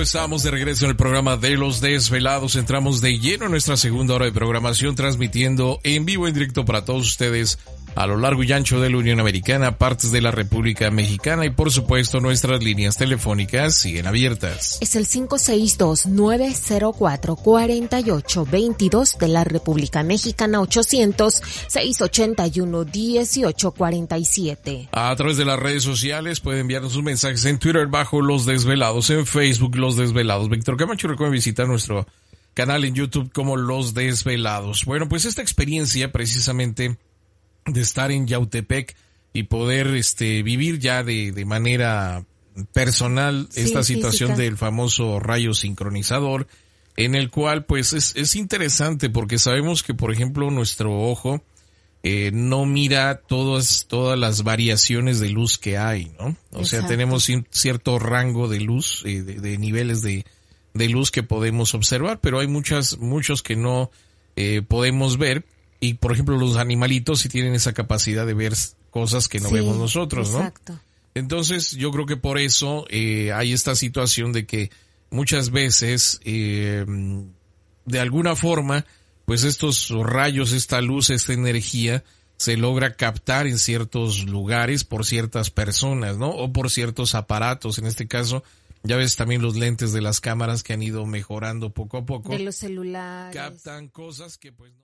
Estamos de regreso en el programa de Los Desvelados. Entramos de lleno en nuestra segunda hora de programación, transmitiendo en vivo, en directo para todos ustedes a lo largo y ancho de la Unión Americana, partes de la República Mexicana y por supuesto nuestras líneas telefónicas siguen abiertas. Es el 562-904-4822 de la República Mexicana 800-681-1847. A través de las redes sociales pueden enviarnos sus mensajes en Twitter bajo Los Desvelados, en Facebook Los Desvelados. Víctor Camacho recuerda visitar nuestro canal en YouTube como Los Desvelados. Bueno, pues esta experiencia precisamente de estar en Yautepec y poder este vivir ya de, de manera personal esta situación del famoso rayo sincronizador en el cual pues es, es interesante porque sabemos que por ejemplo nuestro ojo eh, no mira todas todas las variaciones de luz que hay, ¿no? O sea, tenemos cierto rango de luz, eh, de, de, niveles de, de luz que podemos observar, pero hay muchas, muchos que no eh, podemos ver y por ejemplo los animalitos sí tienen esa capacidad de ver cosas que no vemos nosotros, ¿no? Exacto. Entonces yo creo que por eso eh, hay esta situación de que muchas veces eh, de alguna forma pues estos rayos, esta luz, esta energía se logra captar en ciertos lugares por ciertas personas, ¿no? O por ciertos aparatos. En este caso, ya ves también los lentes de las cámaras que han ido mejorando poco a poco. De los celulares. Captan cosas que pues no.